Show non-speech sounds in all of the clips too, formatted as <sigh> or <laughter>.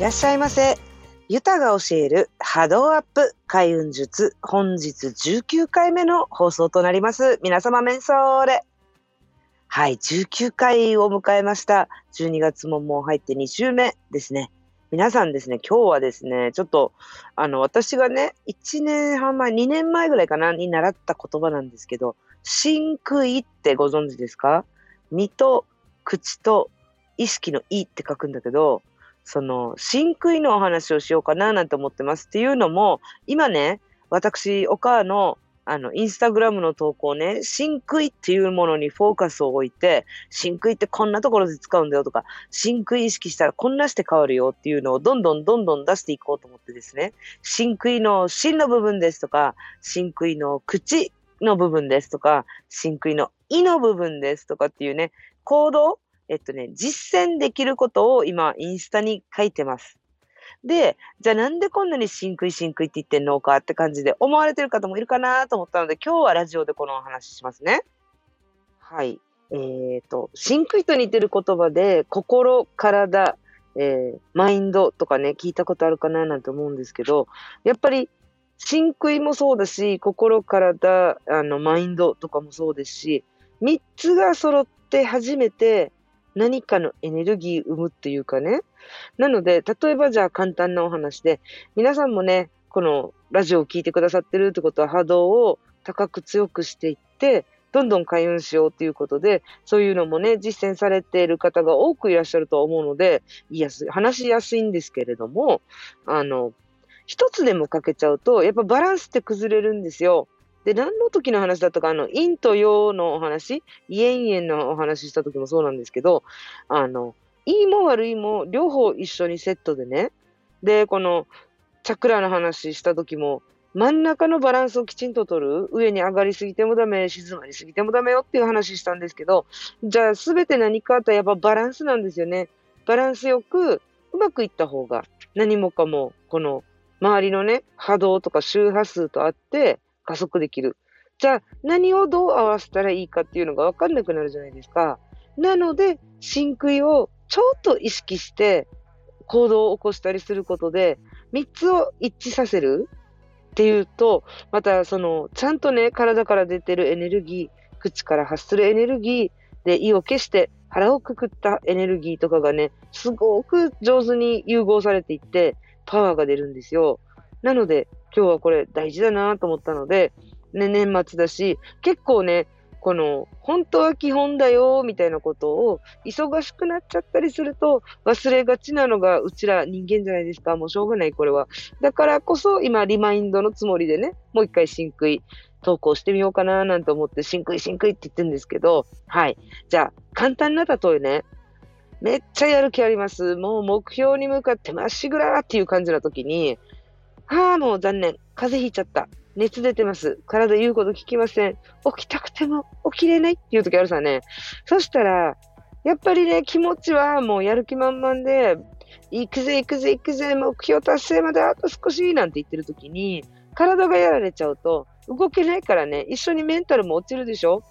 いらっしゃいませ。ユタが教える波動アップ開運術本日19回目の放送となります。皆様メンソーレ。はい、19回を迎えました。12月ももう入って2週目ですね。皆さんですね、今日はですね、ちょっと、あの、私がね、1年半前、2年前ぐらいかな、に習った言葉なんですけど、真空意ってご存知ですか？身と口と意識の意って書くんだけど、その、真空のお話をしようかななんて思ってます。っていうのも、今ね、私、お母の、あの、インスタグラムの投稿ね、真空っていうものにフォーカスを置いて、真空ってこんなところで使うんだよとか、真空意識したらこんなして変わるよっていうのをどんどんどんどん出していこうと思ってですね、真空の真の部分ですとか、真空の口の部分ですとか、真空の意の部分ですとかっていうね、行動えっとね、実践できることを今、インスタに書いてます。で、じゃあなんでこんなに真空真空って言ってんのかって感じで思われてる方もいるかなと思ったので、今日はラジオでこのお話ししますね。はい。えっ、ー、と、真空と似てる言葉で、心、体、えー、マインドとかね、聞いたことあるかななんて思うんですけど、やっぱり、真空もそうだし、心、体、あの、マインドとかもそうですし、三つが揃って初めて、何かのエネルギー生むっていうかね。なので、例えばじゃあ簡単なお話で、皆さんもね、このラジオを聴いてくださってるってことは波動を高く強くしていって、どんどん開運しようということで、そういうのもね、実践されている方が多くいらっしゃると思うので、いや話しやすいんですけれども、あの、一つでも欠けちゃうと、やっぱバランスって崩れるんですよ。で、何の時の話だったか、あの、陰と陽のお話、イエンイエンのお話した時もそうなんですけど、あの、いいも悪いも両方一緒にセットでね、で、この、チャクラの話した時も、真ん中のバランスをきちんと取る。上に上がりすぎてもダメ、静まりすぎてもダメよっていう話したんですけど、じゃあすべて何かあったらやっぱバランスなんですよね。バランスよく、うまくいった方が、何もかも、この、周りのね、波動とか周波数とあって、加速できる。じゃあ、何をどう合わせたらいいかっていうのがわかんなくなるじゃないですか。なので、真空をちょっと意識して行動を起こしたりすることで、3つを一致させるっていうと、またその、ちゃんとね、体から出てるエネルギー、口から発するエネルギーで意を消して腹をくくったエネルギーとかがね、すごく上手に融合されていって、パワーが出るんですよ。なので、今日はこれ大事だなと思ったので、ね、年末だし、結構ね、この、本当は基本だよ、みたいなことを、忙しくなっちゃったりすると、忘れがちなのが、うちら人間じゃないですか。もうしょうがない、これは。だからこそ、今、リマインドのつもりでね、もう一回真空投稿してみようかな、なんて思って、真空真空って言ってるんですけど、はい。じゃあ、簡単な例えね。めっちゃやる気あります。もう目標に向かってまっしぐらーっていう感じな時に、ああ、もう残念。風邪ひいちゃった。熱出てます。体言うこと聞きません。起きたくても起きれないっていう時あるさね。そしたら、やっぱりね、気持ちはもうやる気満々で、行くぜ行くぜ行くぜ、目標達成まであと少しなんて言ってる時に、体がやられちゃうと、動けないからね、一緒にメンタルも落ちるでしょ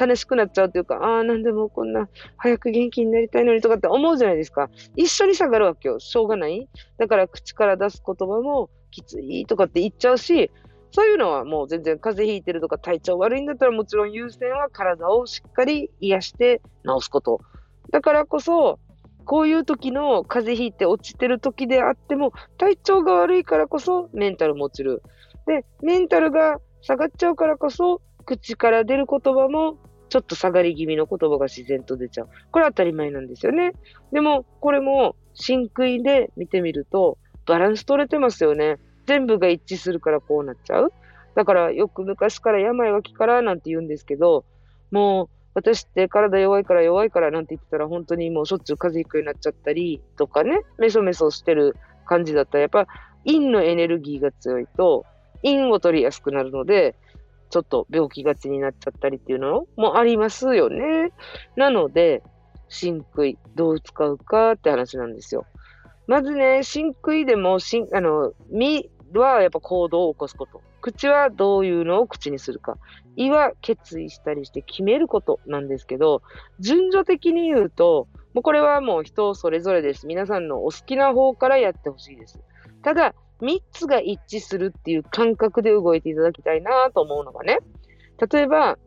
悲しくなっちゃうというか、ああ、なんでもこんな早く元気になりたいのにとかって思うじゃないですか。一緒に下がるわけよ。しょうがない。だから口から出す言葉もきついとかって言っちゃうし、そういうのはもう全然風邪ひいてるとか体調悪いんだったらもちろん優先は体をしっかり癒して治すこと。だからこそ、こういう時の風邪ひいて落ちてる時であっても、体調が悪いからこそメンタルも落ちる。で、メンタルが下がっちゃうからこそ、口から出る言葉もちょっと下がり気味の言葉が自然と出ちゃう。これ当たり前なんですよね。でも、これも真空で見てみると、バランス取れてますよね。全部が一致するからこうなっちゃう。だからよく昔から病は気からなんて言うんですけど、もう私って体弱いから弱いからなんて言ってたら本当にもうしょっちゅう風邪ひくようになっちゃったりとかね、メソメソしてる感じだったらやっぱ陰のエネルギーが強いと陰を取りやすくなるので、ちょっと病気がちになっちゃったりっていうのもありますよね。なので、真空どう使うかって話なんですよ。まずね、真空でも、しんあの、身はやっぱ行動を起こすこと。口はどういうのを口にするか。胃は決意したりして決めることなんですけど、順序的に言うと、もうこれはもう人それぞれです。皆さんのお好きな方からやってほしいです。ただ、3つが一致するっていう感覚で動いていただきたいなと思うのがね。例えば、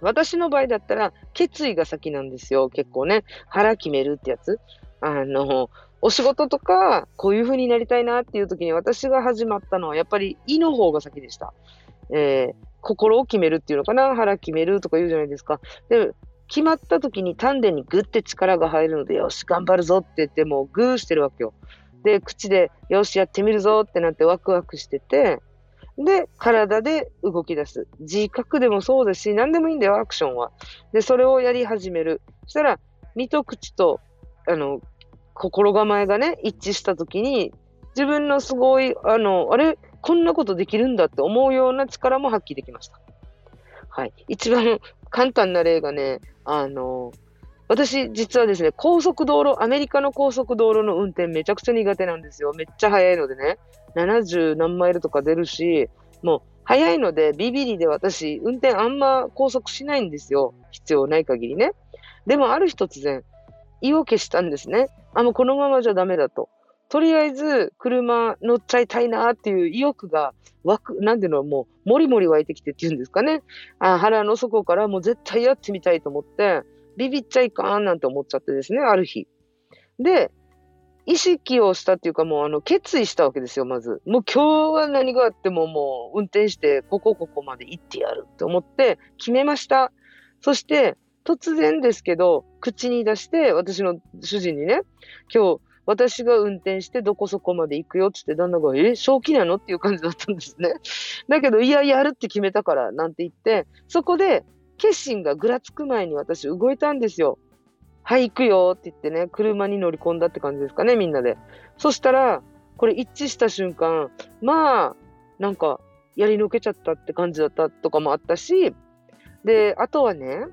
私の場合だったら、決意が先なんですよ。結構ね。腹決めるってやつ。あの、お仕事とか、こういう風になりたいなっていう時に私が始まったのは、やっぱり胃の方が先でした。えー、心を決めるっていうのかな腹決めるとか言うじゃないですか。で、決まった時に丹田にグッて力が入るので、よし、頑張るぞって言ってもうグーしてるわけよ。で、口で、よし、やってみるぞってなってワクワクしてて、で、体で動き出す。自覚でもそうですし、何でもいいんだよ、アクションは。で、それをやり始める。そしたら、身と口と、あの、心構えがね、一致した時に、自分のすごい、あの、あれ、こんなことできるんだって思うような力も発揮できました。はい。一番簡単な例がね、あの、私、実はですね、高速道路、アメリカの高速道路の運転めちゃくちゃ苦手なんですよ。めっちゃ速いのでね、70何マイルとか出るし、もう速いのでビビリで私、運転あんま高速しないんですよ。必要ない限りね。でもある日突然、意を消したんですね。あ、もうこのままじゃダメだと。とりあえず車乗っちゃいたいなっていう意欲が湧く、なんていうの、もう、もりもり湧いてきてっていうんですかね。あ腹の底からもう絶対やってみたいと思って、ビビっちゃいかんなんて思っちゃってですね、ある日。で、意識をしたっていうかもうあの決意したわけですよ、まず。もう今日は何があってももう運転してここここまで行ってやるって思って決めました。そして突然ですけど口に出して私の主人にね、今日私が運転してどこそこまで行くよってって旦那が、え、正気なのっていう感じだったんですね。だけど、いや、やるって決めたからなんて言って、そこで決心がぐらつく前に私動いたんですよ。はい、行くよって言ってね、車に乗り込んだって感じですかね、みんなで。そしたら、これ一致した瞬間、まあ、なんか、やりのけちゃったって感じだったとかもあったし、で、あとはね、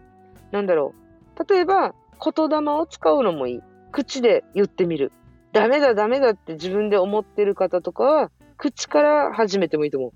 なんだろう。例えば、言霊を使うのもいい。口で言ってみる。ダメだダメだって自分で思ってる方とかは、口から始めてもいいと思う。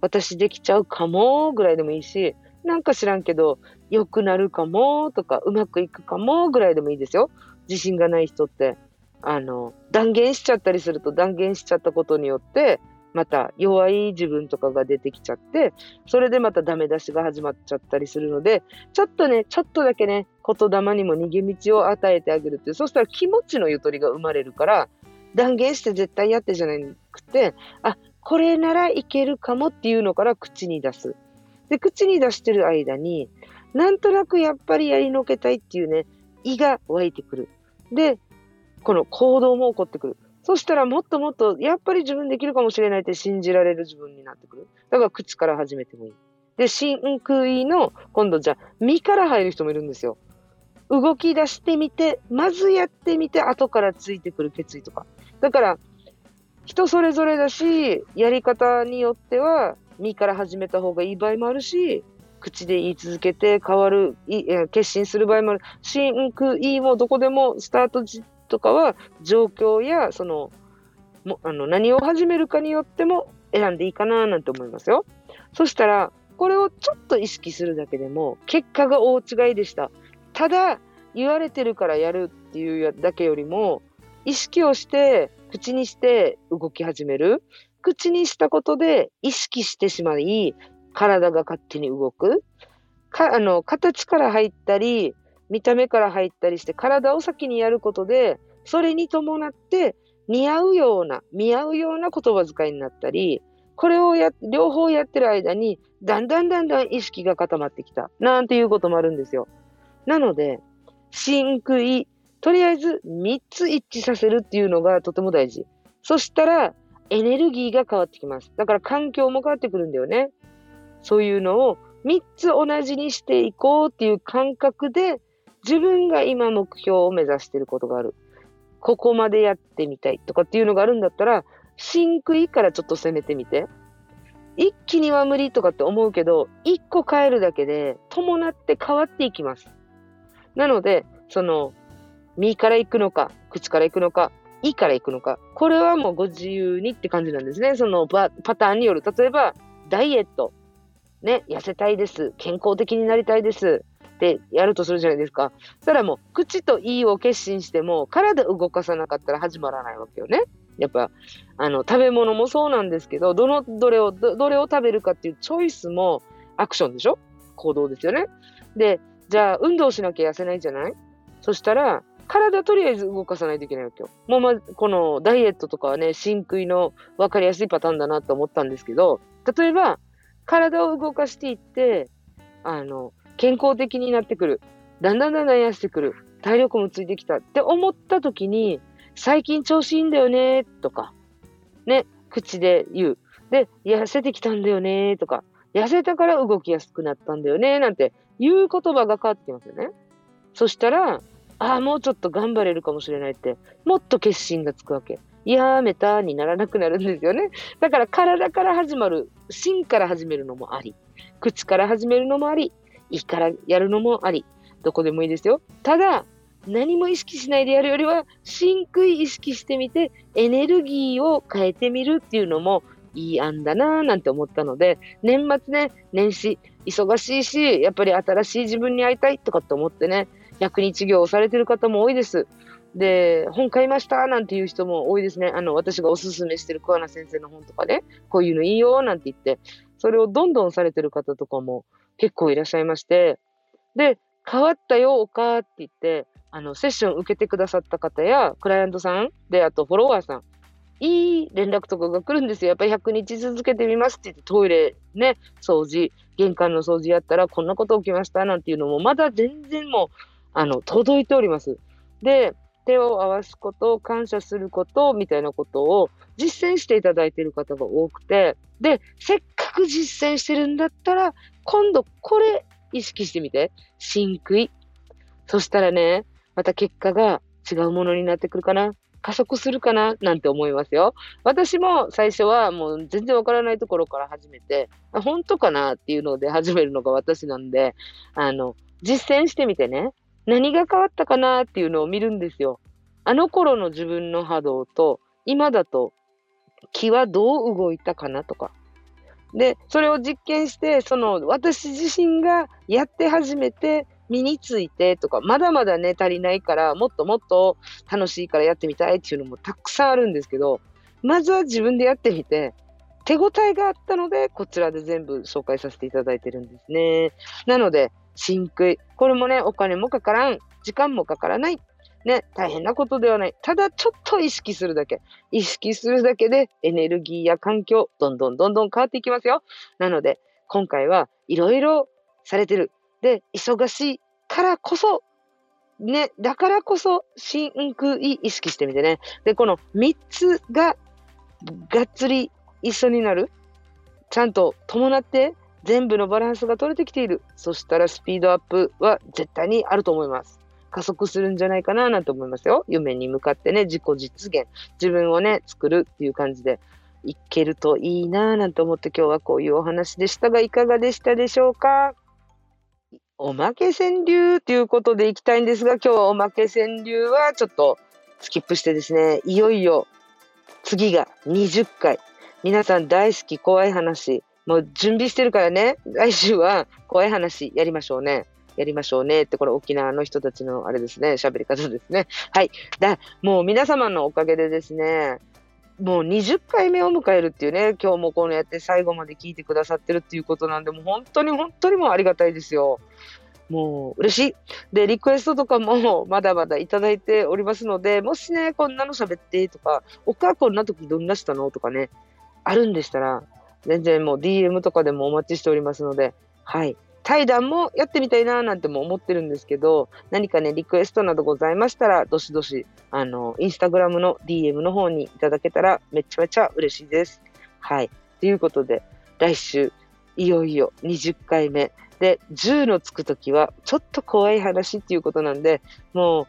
私できちゃうかもぐらいでもいいし、なんか知らんけど、良くなるかもとか、うまくいくかもぐらいでもいいですよ。自信がない人って。あの、断言しちゃったりすると断言しちゃったことによって、また弱い自分とかが出てきちゃって、それでまたダメ出しが始まっちゃったりするので、ちょっとね、ちょっとだけね、言霊にも逃げ道を与えてあげるって、そしたら気持ちのゆとりが生まれるから、断言して絶対やってじゃなくて、あ、これならいけるかもっていうのから口に出す。で、口に出してる間に、なんとなくやっぱりやりのけたいっていうね、胃が湧いてくる。で、この行動も起こってくる。そしたらもっともっと、やっぱり自分できるかもしれないって信じられる自分になってくる。だから口から始めてもいい。で、真空意の、今度じゃあ、身から入る人もいるんですよ。動き出してみて、まずやってみて、後からついてくる決意とか。だから、人それぞれだし、やり方によっては、身から始めた方がいい場合もあるし、口で言い続けて変わる、決心する場合もある。真空意もどこでもスタートとかは状況やそのもあの何を始めるかによっても選んでいいかななんて思いますよ。そしたらこれをちょっと意識するだけでも結果が大違いでした。ただ言われてるからやるっていうだけよりも意識をして口にして動き始める。口にしたことで意識してしまい体が勝手に動く。かあの形から入ったり見た目から入ったりして体を先にやることで、それに伴って似合うような、見合うような言葉遣いになったり、これをや、両方やってる間に、だんだんだんだん意識が固まってきた。なんていうこともあるんですよ。なので、真空、とりあえず3つ一致させるっていうのがとても大事。そしたら、エネルギーが変わってきます。だから環境も変わってくるんだよね。そういうのを3つ同じにしていこうっていう感覚で自分が今目標を目指していることがある。ここまでやってみたいとかっていうのがあるんだったら、真空からちょっと攻めてみて。一気には無理とかって思うけど、一個変えるだけで伴って変わっていきます。なので、その、身から行くのか、口から行くのか、胃から行くのか、これはもうご自由にって感じなんですね。そのパターンによる。例えば、ダイエット。ね、痩せたいです。健康的になりたいです。ってやるとするじゃないですか。そしたらもう、口と胃を決心しても、体動かさなかったら始まらないわけよね。やっぱ、あの、食べ物もそうなんですけど、どの、どれを、どれを食べるかっていうチョイスもアクションでしょ？行動ですよね。で、じゃあ、運動しなきゃ痩せないじゃない？そしたら、体とりあえず動かさないといけないわけよ。もうま、このダイエットとかはね、真食いの分かりやすいパターンだなと思ったんですけど、例えば、体を動かしていって、あの、健康的になってくる。だんだんだんだん痩せてくる。体力もついてきたって思った時に、最近調子いいんだよね、とか、ね、口で言う。で、痩せてきたんだよね、とか、痩せたから動きやすくなったんだよね、なんていう言葉が変わってきますよね。そしたら、ああ、もうちょっと頑張れるかもしれないって、もっと決心がつくわけ。やめたにならなくなるんですよね。だから体から始まる、心から始めるのもあり、口から始めるのもあり、胃からやるのもあり、どこでもいいですよ。ただ、何も意識しないでやるよりは、真空意識してみて、エネルギーを変えてみるっていうのもいい案だなぁなんて思ったので、年末ね、年始、忙しいし、やっぱり新しい自分に会いたいとかって思ってね、100日業をされてる方も多いです。で、本買いましたなんていう人も多いですね。あの、私がおすすめしてる桑名先生の本とかね、こういうのいいよなんて言って、それをどんどんされてる方とかも結構いらっしゃいまして、で、変わったよ、おかって言って、あの、セッション受けてくださった方や、クライアントさんで、あとフォロワーさん、いい連絡とかが来るんですよ。やっぱり100日続けてみますって言って、トイレね、掃除、玄関の掃除やったら、こんなこと起きましたなんていうのも、まだ全然もう、あの、届いております。で、手を合わすこと、感謝すること、みたいなことを実践していただいている方が多くて、で、せっかく実践してるんだったら、今度これ意識してみて。真食い。そしたらね、また結果が違うものになってくるかな。加速するかななんて思いますよ。私も最初はもう全然わからないところから始めて、本当かなっていうので始めるのが私なんで、あの、実践してみてね、何が変わったかなっていうのを見るんですよ。あの頃の自分の波動と、今だと気はどう動いたかなとか。で、それを実験して、その私自身がやって始めて、身についてとか、まだまだね、足りないから、もっともっと楽しいからやってみたいっていうのもたくさんあるんですけど、まずは自分でやってみて、手応えがあったので、こちらで全部紹介させていただいてるんですね。なので、真食い。これもね、お金もかからん。時間もかからない。ね、大変なことではない。ただ、ちょっと意識するだけ。意識するだけで、エネルギーや環境、どんどんどんどん変わっていきますよ。なので、今回はいろいろされてる。で、忙しいからこそ、ね、だからこそ、真空意意識してみてね。で、この3つが、がっつり一緒になる。ちゃんと伴って全部のバランスが取れてきている。そしたらスピードアップは絶対にあると思います。加速するんじゃないかななんて思いますよ。夢に向かってね、自己実現、自分をね、作るっていう感じでいけるといいなぁなんて思って今日はこういうお話でしたが、いかがでしたでしょうか？おまけ川柳ということでいきたいんですが、今日はおまけ川柳はちょっとスキップしてですね、いよいよ次が20回。皆さん大好き怖い話。もう準備してるからね、来週は怖い話やりましょうね。やりましょうねって、これ沖縄の人たちのあれですね、喋り方ですね。はい。だ、もう皆様のおかげでですね、もう20回目を迎えるっていうね、今日もこのやって最後まで聞いてくださってるっていうことなんで、もう本当に本当にもうありがたいですよ。もう嬉しい。で、リクエストとかも <laughs> まだまだいただいておりますので、もしね、こんなの喋ってとか、お母こんな時どんなしたのとかね、あるんでしたら、全然もう DM とかでもお待ちしておりますので、はい。対談もやってみたいななんても思ってるんですけど、何かね、リクエストなどございましたら、どしどし、あの、インスタグラムの DM の方にいただけたらめちゃめちゃ嬉しいです。はい。ということで、来週、いよいよ20回目。で、10のつくときは、ちょっと怖い話っていうことなんで、もう、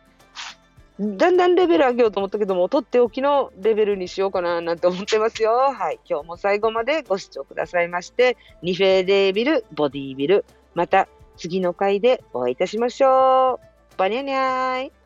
だんだんレベル上げようと思ったけども、とっておきのレベルにしようかななんて思ってますよ。はい。今日も最後までご視聴くださいまして、ニフェデービル、ボディービル、また次の回でお会いいたしましょう。バニャニャーイ。